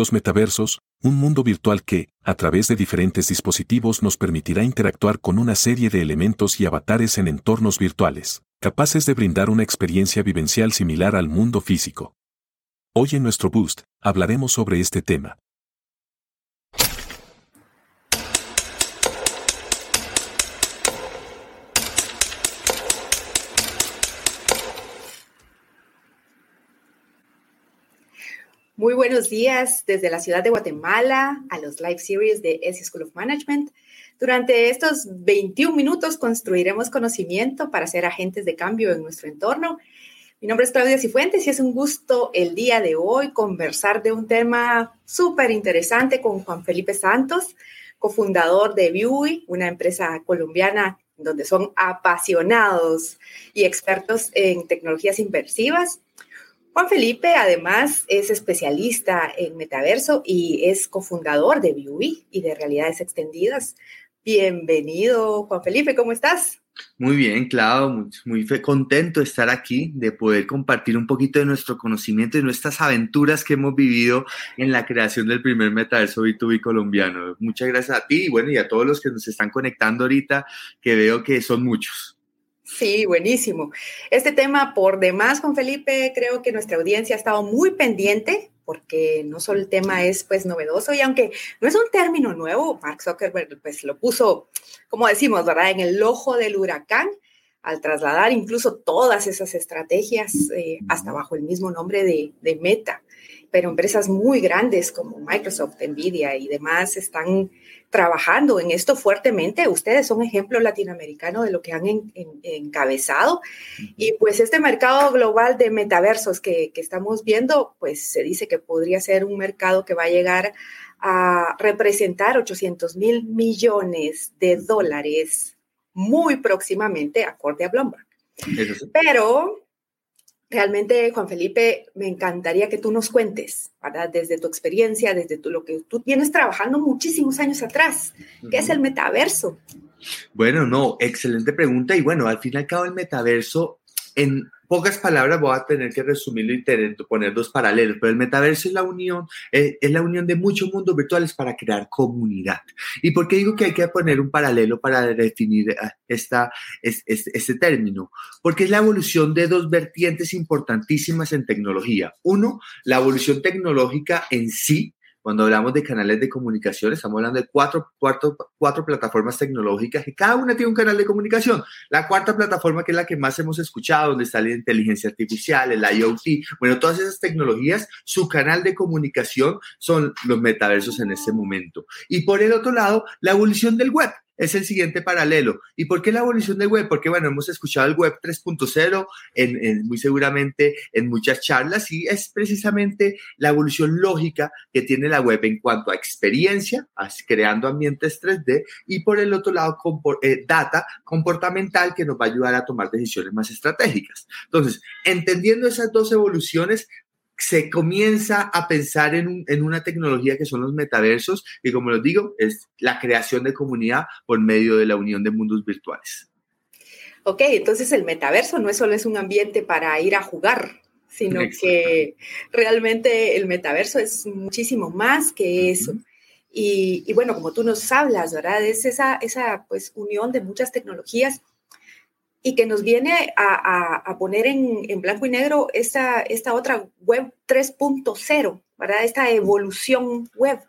Los metaversos, un mundo virtual que, a través de diferentes dispositivos, nos permitirá interactuar con una serie de elementos y avatares en entornos virtuales, capaces de brindar una experiencia vivencial similar al mundo físico. Hoy en nuestro Boost, hablaremos sobre este tema. Muy buenos días desde la ciudad de Guatemala a los live series de S School of Management. Durante estos 21 minutos construiremos conocimiento para ser agentes de cambio en nuestro entorno. Mi nombre es Claudia Cifuentes y es un gusto el día de hoy conversar de un tema súper interesante con Juan Felipe Santos, cofundador de Viewey, una empresa colombiana donde son apasionados y expertos en tecnologías inversivas Juan Felipe además es especialista en metaverso y es cofundador de Viewey y de Realidades Extendidas. Bienvenido, Juan Felipe, ¿cómo estás? Muy bien, Claudio, muy, muy, contento de estar aquí, de poder compartir un poquito de nuestro conocimiento y nuestras aventuras que hemos vivido en la creación del primer metaverso B2B colombiano. Muchas gracias a ti y bueno, y a todos los que nos están conectando ahorita, que veo que son muchos. Sí, buenísimo. Este tema, por demás, Juan Felipe, creo que nuestra audiencia ha estado muy pendiente porque no solo el tema es pues novedoso y aunque no es un término nuevo, Mark Zuckerberg pues lo puso, como decimos, ¿verdad?, en el ojo del huracán al trasladar incluso todas esas estrategias eh, hasta bajo el mismo nombre de, de Meta pero empresas muy grandes como Microsoft, Nvidia y demás están trabajando en esto fuertemente. Ustedes son ejemplo latinoamericano de lo que han encabezado. Y pues este mercado global de metaversos que, que estamos viendo, pues se dice que podría ser un mercado que va a llegar a representar 800 mil millones de dólares muy próximamente, acorde a Bloomberg. Pero realmente, Juan Felipe, me encantaría que tú nos cuentes, ¿verdad? Desde tu experiencia, desde tu, lo que tú tienes trabajando muchísimos años atrás, ¿qué es el metaverso? Bueno, no, excelente pregunta. Y bueno, al fin y al cabo, el metaverso, en pocas palabras voy a tener que resumirlo y tener, poner dos paralelos, pero el metaverso es la unión, eh, es la unión de muchos mundos virtuales para crear comunidad. ¿Y por qué digo que hay que poner un paralelo para definir eh, esta, este término? Porque es la evolución de dos vertientes importantísimas en tecnología. Uno, la evolución tecnológica en sí, cuando hablamos de canales de comunicación, estamos hablando de cuatro, cuatro, cuatro plataformas tecnológicas y cada una tiene un canal de comunicación. La cuarta plataforma, que es la que más hemos escuchado, donde está la inteligencia artificial, el IoT, bueno, todas esas tecnologías, su canal de comunicación son los metaversos en este momento. Y por el otro lado, la evolución del web es el siguiente paralelo. ¿Y por qué la evolución del web? Porque, bueno, hemos escuchado el web 3.0 en, muy seguramente en muchas charlas y es precisamente la evolución lógica que tiene la web en cuanto a experiencia, creando ambientes 3D y por el otro lado, eh, data comportamental que nos va a ayudar a tomar decisiones más estratégicas. Entonces, entendiendo esas dos evoluciones, se comienza a pensar en, una tecnología que son los metaversos, y como les digo, es la creación de comunidad por medio de la unión de mundos virtuales. Ok, entonces el metaverso no es solo es un ambiente para ir a jugar, sino que realmente el metaverso es muchísimo más que eso. y, bueno, como tú nos hablas, ¿verdad? Es esa, esa pues, unión de muchas tecnologías y que nos viene a, poner en, blanco y negro esta, esta otra web 3.0, ¿verdad? Esta evolución web.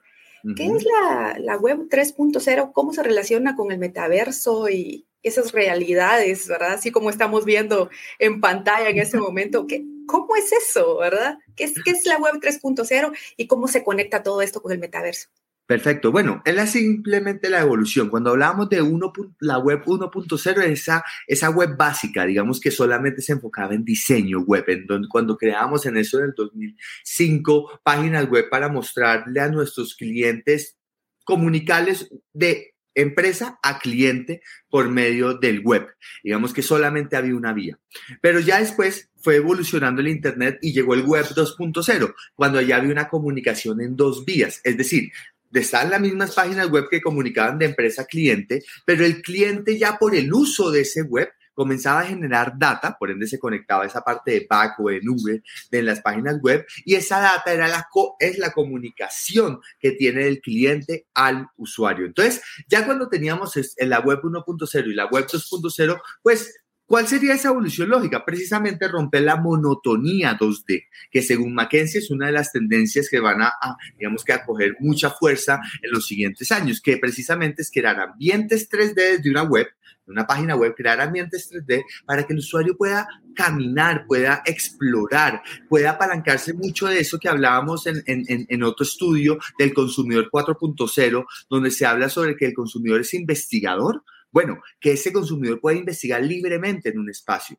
¿Qué es la, la web 3.0? ¿Cómo se relaciona con el metaverso y esas realidades, ¿verdad? Así como estamos viendo en pantalla en este momento. ¿qué, ¿Cómo es eso, verdad? ¿Qué es, ¿Qué es la web 3.0 y cómo se conecta todo esto con el metaverso? Perfecto. Bueno, es simplemente la evolución. Cuando hablamos de uno, la web 1.0, esa, esa web básica, digamos que solamente se enfocaba en diseño web, en donde, cuando creamos en eso del 2005 páginas web para mostrarle a nuestros clientes, comunicarles de empresa a cliente por medio del web. Digamos que solamente había una vía. Pero ya después fue evolucionando el Internet y llegó el web 2.0, cuando ya había una comunicación en dos vías. Es decir, están las mismas páginas web que comunicaban de empresa a cliente, pero el cliente ya por el uso de ese web comenzaba a generar data, por ende se conectaba esa parte de back o de nube de las páginas web y esa data era la es la comunicación que tiene el cliente al usuario. Entonces, ya cuando teníamos la web 1.0 y la web 2.0, pues ¿Cuál sería esa evolución lógica? Precisamente romper la monotonía 2D, que según McKenzie es una de las tendencias que van a, digamos que, a coger mucha fuerza en los siguientes años, que precisamente es crear ambientes 3D desde una web, una página web, crear ambientes 3D para que el usuario pueda caminar, pueda explorar, pueda apalancarse mucho de eso que hablábamos en, en, en otro estudio del consumidor 4.0, donde se habla sobre que el consumidor es investigador, bueno, que ese consumidor pueda investigar libremente en un espacio,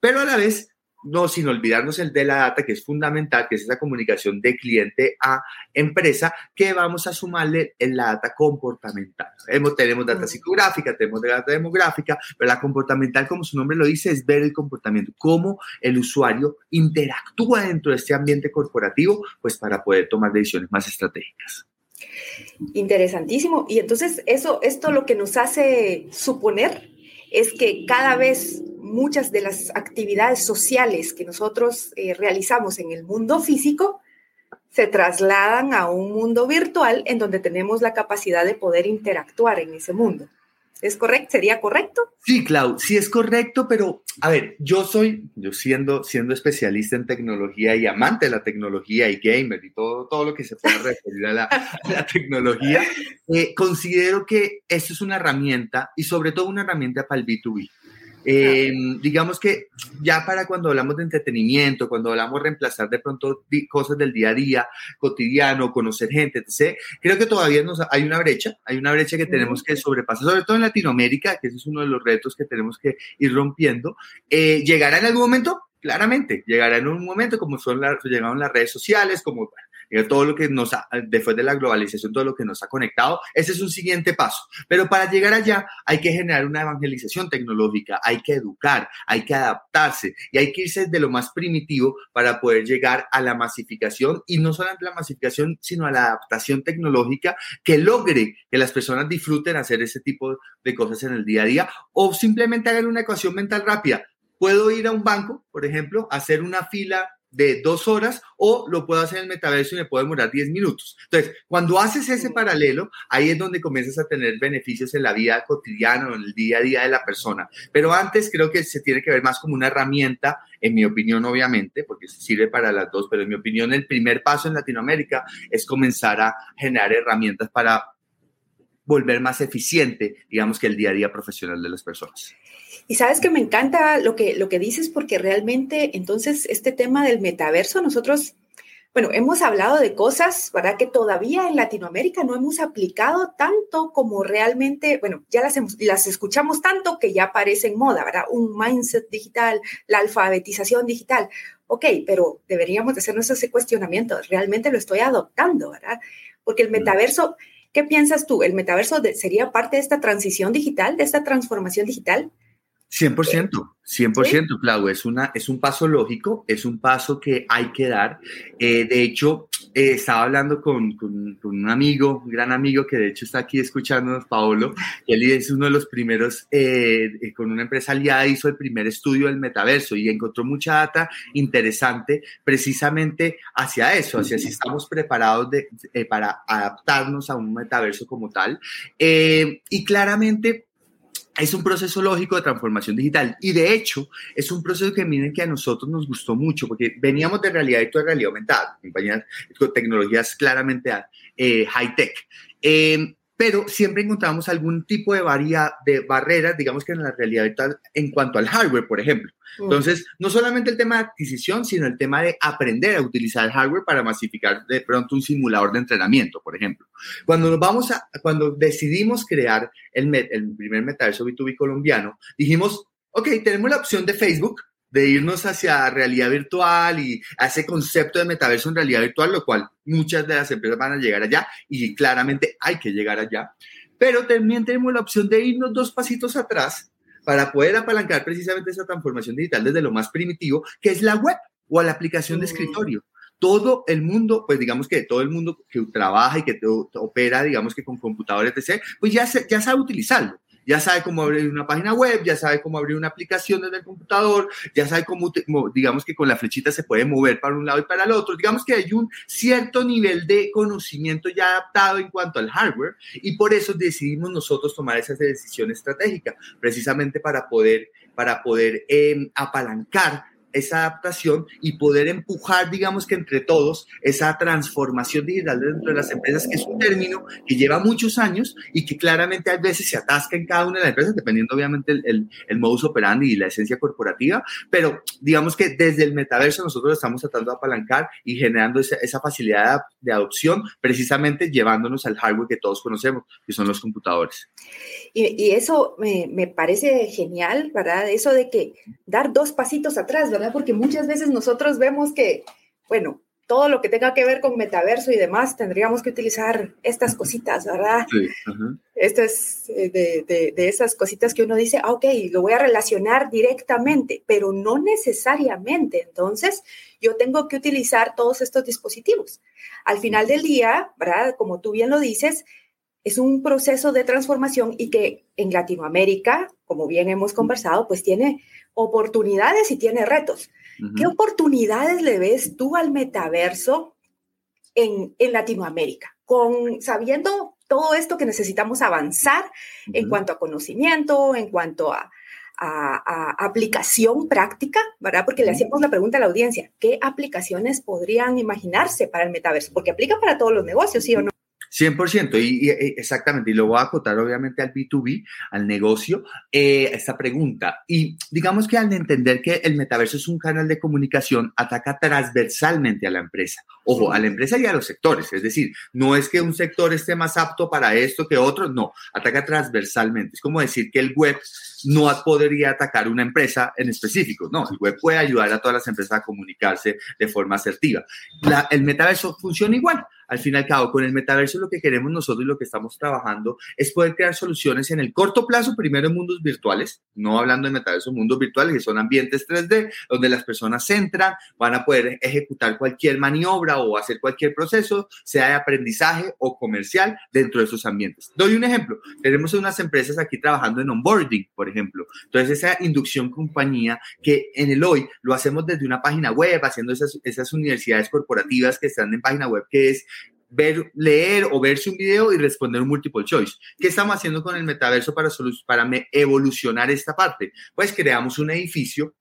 pero a la vez no sin olvidarnos el de la data, que es fundamental, que es esa comunicación de cliente a empresa, que vamos a sumarle en la data comportamental. Tenemos data psicográfica, tenemos data demográfica, pero la comportamental, como su nombre lo dice, es ver el comportamiento, cómo el usuario interactúa dentro de este ambiente corporativo, pues para poder tomar decisiones más estratégicas. Interesantísimo. Y entonces eso, esto lo que nos hace suponer es que cada vez muchas de las actividades sociales que nosotros eh, realizamos en el mundo físico se trasladan a un mundo virtual en donde tenemos la capacidad de poder interactuar en ese mundo. ¿Es correcto? ¿Sería correcto? Sí, Clau, sí es correcto, pero a ver, yo soy, yo siendo, siendo especialista en tecnología y amante de la tecnología y gamer y todo, todo lo que se pueda referir a la, tecnología, eh, considero que esto es una herramienta y sobre todo una herramienta para el B2B. Eh, digamos que ya para cuando hablamos de entretenimiento, cuando hablamos de reemplazar de pronto cosas del día a día, cotidiano, conocer gente, etc., creo que todavía nos, hay una brecha, hay una brecha que tenemos que sobrepasar, sobre todo en Latinoamérica, que ese es uno de los retos que tenemos que ir rompiendo. Eh, ¿Llegará en algún momento? Claramente, llegará en un momento como son las, llegaron las redes sociales, como todo lo que nos ha, después de la globalización, todo lo que nos ha conectado, ese es un siguiente paso. Pero para llegar allá hay que generar una evangelización tecnológica, hay que educar, hay que adaptarse y hay que irse de lo más primitivo para poder llegar a la masificación y no solamente la masificación, sino a la adaptación tecnológica que logre que las personas disfruten hacer ese tipo de cosas en el día a día o simplemente hagan una ecuación mental rápida. Puedo ir a un banco, por ejemplo, hacer una fila de dos horas o lo puedo hacer en el metaverso y me puede demorar 10 minutos. Entonces, cuando haces ese paralelo, ahí es donde comienzas a tener beneficios en la vida cotidiana o en el día a día de la persona. Pero antes creo que se tiene que ver más como una herramienta, en mi opinión, obviamente, porque sirve para las dos, pero en mi opinión, el primer paso en Latinoamérica es comenzar a generar herramientas para volver más eficiente, digamos que el día a día profesional de las personas. Y sabes que me encanta lo que, lo que dices porque realmente entonces este tema del metaverso, nosotros, bueno, hemos hablado de cosas, ¿verdad? Que todavía en Latinoamérica no hemos aplicado tanto como realmente, bueno, ya las, las escuchamos tanto que ya parecen moda, ¿verdad? Un mindset digital, la alfabetización digital. Ok, pero deberíamos de hacernos ese cuestionamiento. Realmente lo estoy adoptando, ¿verdad? Porque el metaverso... ¿Qué piensas tú? ¿El metaverso sería parte de esta transición digital, de esta transformación digital? 100%, 100%, Clau, es, una, es un paso lógico, es un paso que hay que dar. Eh, de hecho, eh, estaba hablando con, con, un amigo, un gran amigo que de hecho está aquí escuchándonos, Paolo, que él es uno de los primeros, eh, con una empresa aliada, hizo el primer estudio del metaverso y encontró mucha data interesante precisamente hacia eso, hacia si estamos preparados de, para adaptarnos a un metaverso como tal. y claramente es un proceso lógico de transformación digital y de hecho es un proceso que miren que a nosotros nos gustó mucho porque veníamos de realidad y de realidad aumentada, compañías con tecnologías claramente eh, high tech. Eh, pero siempre encontramos algún tipo de, varia, de barreras, digamos que en la realidad virtual, en cuanto al hardware, por ejemplo. Mm. Entonces, no solamente el tema de adquisición, sino el tema de aprender a utilizar el hardware para masificar de pronto un simulador de entrenamiento, por ejemplo. Cuando nos vamos a, cuando decidimos crear el, el primer metaverso B2B colombiano, dijimos, ok, tenemos la opción de Facebook, de irnos hacia realidad virtual y a ese concepto de metaverso en realidad virtual, lo cual muchas de las empresas van a llegar allá y claramente hay que llegar allá. Pero también tenemos la opción de irnos dos pasitos atrás para poder apalancar precisamente esa transformación digital desde lo más primitivo, que es la web o la aplicación de mm. escritorio. Todo el mundo, pues digamos que todo el mundo que trabaja y que opera, digamos que con computadores, etc., pues ya, ya sabe utilizarlo ya sabe cómo abrir una página web, ya sabe cómo abrir una aplicación desde el computador, ya sabe cómo, digamos que con la flechita se puede mover para un lado y para el otro. Digamos que hay un cierto nivel de conocimiento ya adaptado en cuanto al hardware y por eso decidimos nosotros tomar esa decisión estratégica, precisamente para poder, para poder eh, apalancar esa adaptación y poder empujar, digamos que entre todos, esa transformación digital dentro de las empresas, que es un término que lleva muchos años y que claramente a veces se atasca en cada una de las empresas, dependiendo obviamente el, el, modus operandi y la esencia corporativa, pero digamos que desde el metaverso nosotros estamos tratando de apalancar y generando esa, esa facilidad de adopción, precisamente llevándonos al hardware que todos conocemos, que son los computadores. Y, y eso me, me parece genial, ¿verdad? Eso de que dar dos pasitos atrás, ¿verdad? Porque muchas veces nosotros vemos que, bueno, todo lo que tenga que ver con metaverso y demás, tendríamos que utilizar estas cositas, ¿verdad? Sí, Esto es eh, de, de, esas cositas que uno dice, ah, ok, lo voy a relacionar directamente, pero no necesariamente. Entonces, yo tengo que utilizar todos estos dispositivos. Al final del día, ¿verdad? Como tú bien lo dices, es un proceso de transformación y que en Latinoamérica, como bien hemos conversado, pues tiene oportunidades y tiene retos. ¿Qué oportunidades le ves tú al metaverso en, en Latinoamérica? Con, sabiendo todo esto que necesitamos avanzar en cuanto a conocimiento, en cuanto a, a, aplicación práctica, ¿verdad? Porque le hacíamos la pregunta a la audiencia, ¿qué aplicaciones podrían imaginarse para el metaverso? Porque aplica para todos los negocios, ¿sí o no? 100%, y, exactamente, y lo voy a acotar obviamente al B2B, al negocio, eh, esta pregunta. Y digamos que al entender que el metaverso es un canal de comunicación, ataca transversalmente a la empresa. Ojo, a la empresa y a los sectores, es decir, no es que un sector esté más apto para esto que otro, no, ataca transversalmente. Es como decir que el web no podría atacar una empresa en específico, no, el web puede ayudar a todas las empresas a comunicarse de forma asertiva. el metaverso funciona igual al fin y al cabo, con el metaverso lo que queremos nosotros y lo que estamos trabajando es poder crear soluciones en el corto plazo, primero en mundos virtuales, no hablando de metaverso, mundos virtuales, que son ambientes 3D, donde las personas entran, van a poder ejecutar cualquier maniobra o hacer cualquier proceso, sea de aprendizaje o comercial, dentro de esos ambientes. Doy un ejemplo. Tenemos unas empresas aquí trabajando en onboarding, por ejemplo. Entonces, esa inducción compañía que en el hoy lo hacemos desde una página web, haciendo esas, esas universidades corporativas que están en página web, que es ver, leer o verse un video y responder un multiple choice. ¿Qué estamos haciendo con el metaverso para, para evolucionar esta parte? Pues creamos un edificio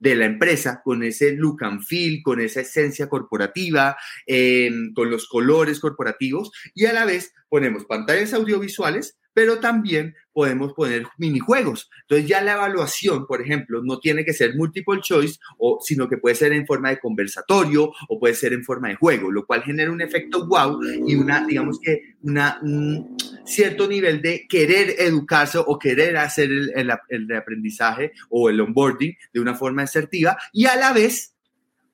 de la empresa con ese look and feel, con esa esencia corporativa, em, con los colores corporativos y a la vez ponemos pantallas audiovisuales pero también podemos poner minijuegos. Entonces ya la evaluación, por ejemplo, no tiene que ser multiple choice, o, sino que puede ser en forma de conversatorio o puede ser en forma de juego, lo cual genera un efecto wow y una, digamos que, una, un cierto nivel de querer educarse o querer hacer el, el, el aprendizaje o el onboarding de una forma asertiva y a la vez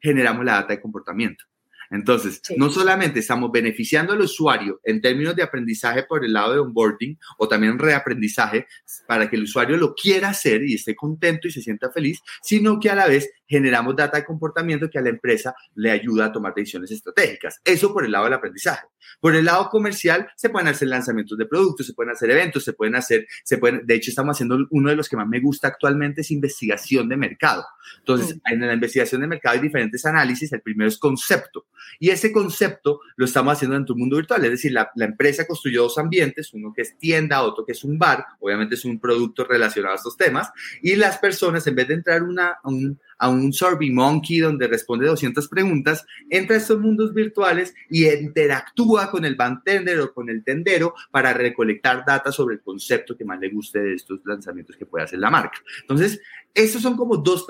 generamos la data de comportamiento. Entonces, no solamente estamos beneficiando al usuario en términos de aprendizaje por el lado de onboarding o también reaprendizaje para que el usuario lo quiera hacer y esté contento y se sienta feliz, sino que a la vez generamos data de comportamiento que a la empresa le ayuda a tomar decisiones estratégicas. Eso por el lado del aprendizaje. Por el lado comercial, se pueden hacer lanzamientos de productos, se pueden hacer eventos, se pueden hacer, se pueden, de hecho, estamos haciendo uno de los que más me gusta actualmente es investigación de mercado. Entonces, mm. en la investigación de mercado hay diferentes análisis. El primero es concepto. Y ese concepto lo estamos haciendo dentro del mundo virtual. Es decir, la, la empresa construyó dos ambientes, uno que es tienda, otro que es un bar. Obviamente es un producto relacionado a estos temas. Y las personas, en vez de entrar una, a un a un Survey Monkey donde responde 200 preguntas, entra a estos mundos virtuales y interactúa con el bartender o con el tendero para recolectar datos sobre el concepto que más le guste de estos lanzamientos que puede hacer la marca. Entonces, estos son como dos,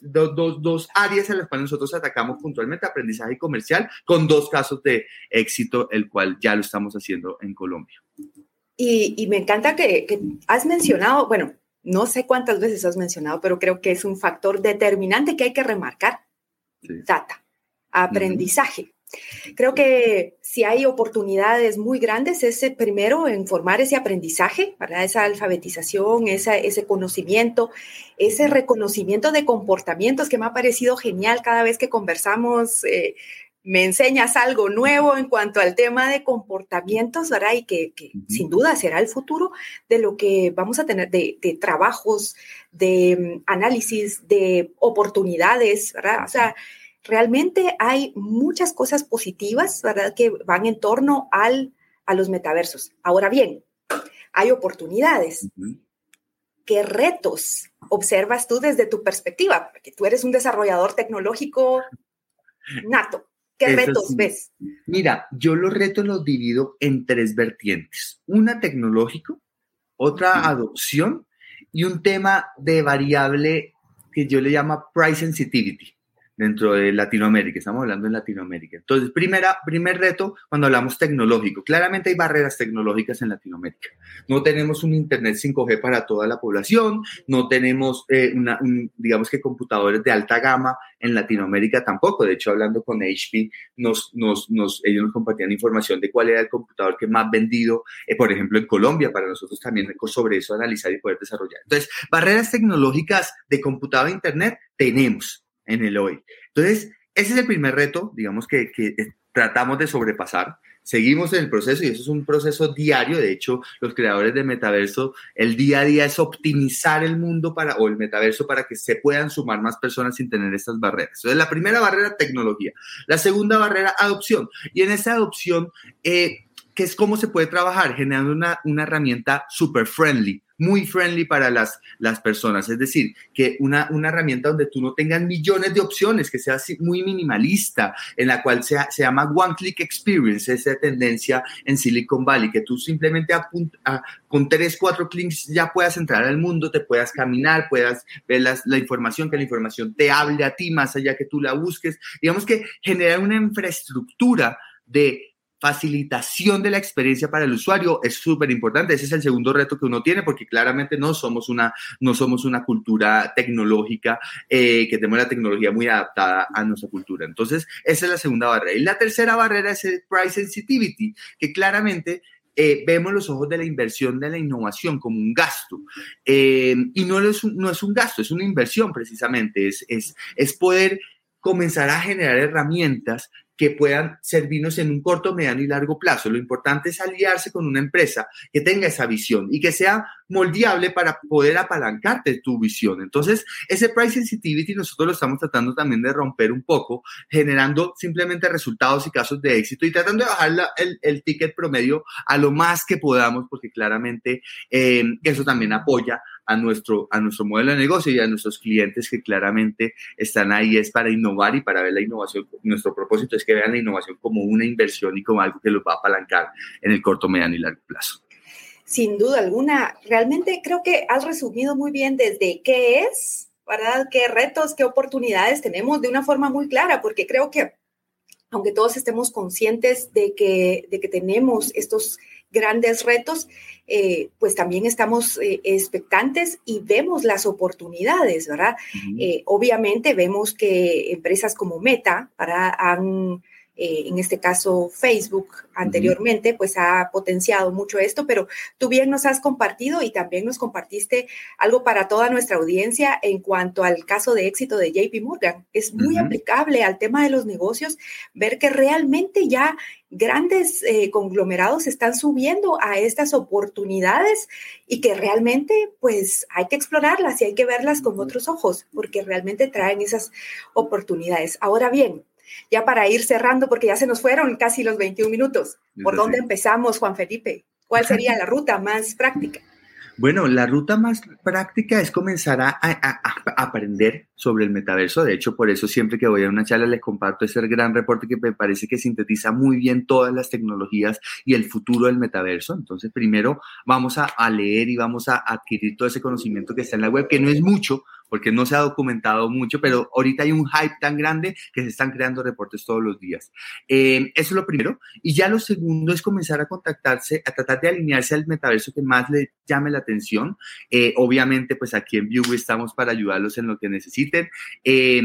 dos, áreas en las cuales nosotros atacamos puntualmente, aprendizaje comercial, con dos casos de éxito, el cual ya lo estamos haciendo en Colombia. Y, me encanta que, has mencionado, bueno, no sé cuántas veces has mencionado, pero creo que es un factor determinante que hay que remarcar. Data, aprendizaje. Creo que si hay oportunidades muy grandes, ese primero en formar ese aprendizaje, para esa alfabetización, ese conocimiento, ese reconocimiento de comportamientos que me ha parecido genial cada vez que conversamos. Eh, me enseñas algo nuevo en cuanto al tema de comportamientos, ¿verdad? Y que, sin duda será el futuro de lo que vamos a tener, de, trabajos, de mm, análisis, de oportunidades, ¿verdad? O sea, realmente hay muchas cosas positivas, ¿verdad? Que van en torno al, a los metaversos. Ahora bien, hay oportunidades. ¿Qué retos observas tú desde tu perspectiva? Porque tú eres un desarrollador tecnológico nato. ¿Qué retos ves? Mira, yo los retos los divido en tres vertientes. Una tecnológico, otra adopción y un tema de variable que yo le llamo price sensitivity dentro de Latinoamérica, estamos hablando en Latinoamérica. Entonces, primera, primer reto cuando hablamos tecnológico, claramente hay barreras tecnológicas en Latinoamérica. No tenemos un Internet 5G para toda la población, no tenemos, eh, una, digamos que computadores de alta gama en Latinoamérica tampoco. De hecho, hablando con HP, nos, nos, ellos nos compartían información de cuál era el computador que más vendido, eh, por ejemplo, en Colombia, para nosotros también sobre eso analizar y poder desarrollar. Entonces, barreras tecnológicas de computador e Internet tenemos en el hoy. Entonces, ese es el primer reto, digamos, que, que tratamos de sobrepasar. Seguimos en el proceso y eso es un proceso diario. De hecho, los creadores de metaverso, el día a día es optimizar el mundo para, o el metaverso para que se puedan sumar más personas sin tener estas barreras. Entonces, la primera barrera, tecnología. La segunda barrera, adopción. Y en esa adopción, eh, ¿qué es cómo se puede trabajar? Generando una, una herramienta super friendly muy friendly para las, las personas. Es decir, que una, una herramienta donde tú no tengas millones de opciones, que sea muy minimalista, en la cual sea, se llama One Click Experience, esa tendencia en Silicon Valley, que tú simplemente con tres, cuatro clics ya puedas entrar al mundo, te puedas caminar, puedas ver la información, que la información te hable a ti más allá que tú la busques. Digamos que generar una infraestructura de facilitación de la experiencia para el usuario es súper importante. Ese es el segundo reto que uno tiene porque claramente no somos una, no somos una cultura tecnológica eh, que tenemos la tecnología muy adaptada a nuestra cultura. Entonces, esa es la segunda barrera. Y la tercera barrera es el price sensitivity, que claramente eh, vemos los ojos de la inversión de la innovación como un gasto. Eh, y no es, un, no es un gasto, es una inversión precisamente. Es, es, es poder comenzar a generar herramientas que puedan servirnos en un corto, mediano y largo plazo. Lo importante es aliarse con una empresa que tenga esa visión y que sea moldeable para poder apalancarte tu visión. Entonces, ese price sensitivity nosotros lo estamos tratando también de romper un poco, generando simplemente resultados y casos de éxito y tratando de bajar el, ticket promedio a lo más que podamos, porque claramente eh, eso también apoya a nuestro, a nuestro modelo de negocio y a nuestros clientes que claramente están ahí es para innovar y para ver la innovación. Nuestro propósito es que vean la innovación como una inversión y como algo que los va a apalancar en el corto, mediano y largo plazo. Sin duda alguna, realmente creo que has resumido muy bien desde qué es, ¿verdad? ¿Qué retos, qué oportunidades tenemos de una forma muy clara? Porque creo que aunque todos estemos conscientes de que, de que tenemos estos grandes retos, eh, pues también estamos eh, expectantes y vemos las oportunidades, ¿verdad? Eh, obviamente vemos que empresas como Meta para, han eh, en este caso Facebook anteriormente, pues ha potenciado mucho esto, pero tú bien nos has compartido y también nos compartiste algo para toda nuestra audiencia en cuanto al caso de éxito de JP Morgan. Es muy aplicable al tema de los negocios, ver que realmente ya grandes eh, conglomerados están subiendo a estas oportunidades y que realmente pues hay que explorarlas y hay que verlas con otros ojos porque realmente traen esas oportunidades. Ahora bien, ya para ir cerrando, porque ya se nos fueron casi los 21 minutos. ¿Por dónde empezamos, Juan Felipe? ¿Cuál sería la ruta más práctica? Bueno, la ruta más práctica es comenzar a, aprender sobre el metaverso. De hecho, por eso siempre que voy a una charla les comparto ese gran reporte que me parece que sintetiza muy bien todas las tecnologías y el futuro del metaverso. Entonces, primero vamos a, a leer y vamos a adquirir todo ese conocimiento que está en la web, que no es mucho, porque no se ha documentado mucho, pero ahorita hay un hype tan grande que se están creando reportes todos los días. Eh, eso es lo primero. Y ya lo segundo es comenzar a contactarse, a tratar de alinearse al metaverso que más le llame la atención. Eh, obviamente, pues aquí en View estamos para ayudarlos en lo que necesiten. Eh,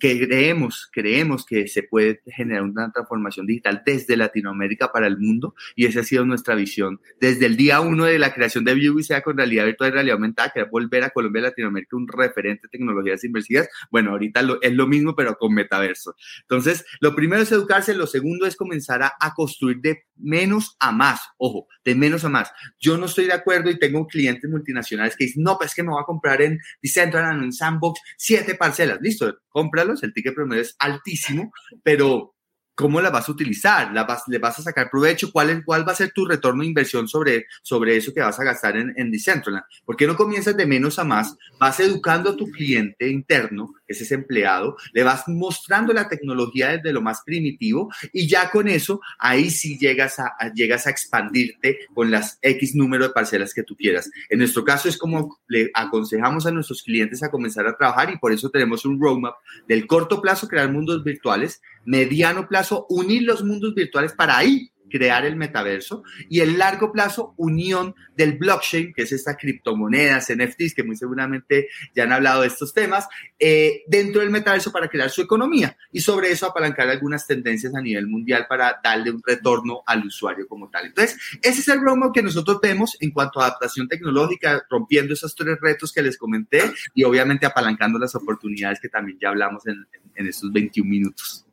que creemos, creemos que se puede generar una transformación digital desde Latinoamérica para el mundo y esa ha sido nuestra visión desde el día uno de la creación de View sea con realidad virtual y realidad aumentada, que volver a Colombia y Latinoamérica un referente diferentes tecnologías inmersivas. Bueno, ahorita es lo mismo, pero con metaverso. Entonces, lo primero es educarse, lo segundo es comenzar a, construir de menos a más, ojo, de menos a más. Yo no estoy de acuerdo y tengo clientes multinacionales que dicen, no, pues es que me voy a comprar en Decentraland, en Sandbox, siete parcelas. Listo, cómpralos, el ticket promedio es altísimo, pero ¿cómo la vas a utilizar? ¿La vas, ¿Le vas a sacar provecho? ¿Cuál, ¿Cuál va a ser tu retorno de inversión sobre, sobre eso que vas a gastar en, en Decentraland? ¿Por qué no comienzas de menos a más? Vas educando a tu cliente interno, es ese empleado, le vas mostrando la tecnología desde lo más primitivo y ya con eso, ahí sí llegas a, llegas a expandirte con las X número de parcelas que tú quieras. En nuestro caso es como le aconsejamos a nuestros clientes a comenzar a trabajar y por eso tenemos un roadmap del corto plazo, crear mundos virtuales, mediano plazo, unir los mundos virtuales para ahí crear el metaverso y el largo plazo unión del blockchain, que es esta criptomonedas, NFTs, que muy seguramente ya han hablado de estos temas, eh, dentro del metaverso para crear su economía y sobre eso apalancar algunas tendencias a nivel mundial para darle un retorno al usuario como tal. Entonces, ese es el roadmap que nosotros vemos en cuanto a adaptación tecnológica, rompiendo esos tres retos que les comenté y obviamente apalancando las oportunidades que también ya hablamos en, en estos 21 minutos.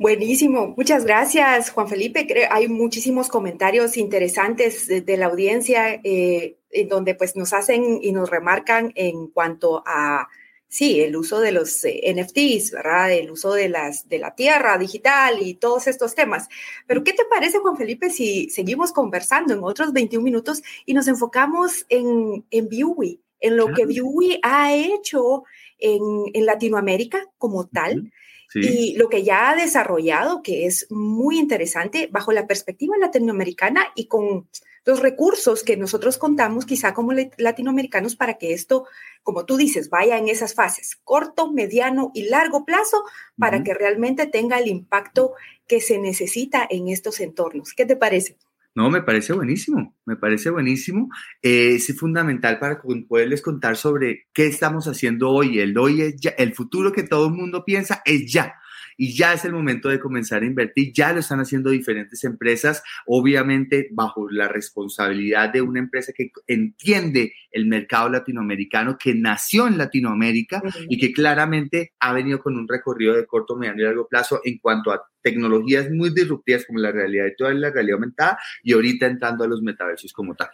Buenísimo, muchas gracias Juan Felipe. Creo, hay muchísimos comentarios interesantes de, la audiencia eh, en donde pues nos hacen y nos remarcan en cuanto a, sí, el uso de los eh, NFTs, ¿verdad? El uso de, las, de la tierra digital y todos estos temas. Pero ¿qué te parece Juan Felipe si seguimos conversando en otros 21 minutos y nos enfocamos en, en Viewey, en lo que Viewey ha hecho en, en Latinoamérica como tal? Y lo que ya ha desarrollado, que es muy interesante bajo la perspectiva latinoamericana y con los recursos que nosotros contamos quizá como latinoamericanos para que esto, como tú dices, vaya en esas fases, corto, mediano y largo plazo, para que realmente tenga el impacto que se necesita en estos entornos. ¿Qué te parece? No, me parece buenísimo, me parece buenísimo. Eh, es fundamental para poderles contar sobre qué estamos haciendo hoy. El hoy es ya, el futuro que todo el mundo piensa es ya y ya es el momento de comenzar a invertir. Ya lo están haciendo diferentes empresas, obviamente bajo la responsabilidad de una empresa que entiende el mercado latinoamericano, que nació en Latinoamérica y que claramente ha venido con un recorrido de corto, mediano y largo plazo en cuanto a tecnologías muy disruptivas como la realidad y toda la realidad aumentada y ahorita entrando a los metaversos como tal.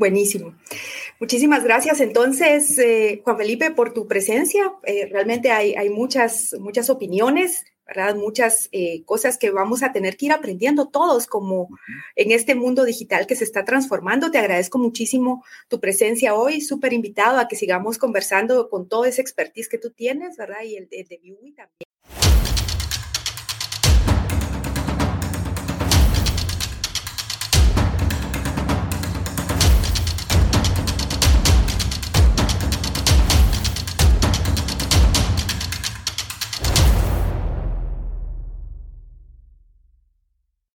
Buenísimo. Muchísimas gracias entonces, eh, Juan Felipe, por tu presencia. Eh, realmente hay, hay, muchas, muchas opiniones, ¿verdad? Muchas eh, cosas que vamos a tener que ir aprendiendo todos como en este mundo digital que se está transformando. Te agradezco muchísimo tu presencia hoy, súper invitado a que sigamos conversando con toda esa expertise que tú tienes, ¿verdad? Y el de, de también.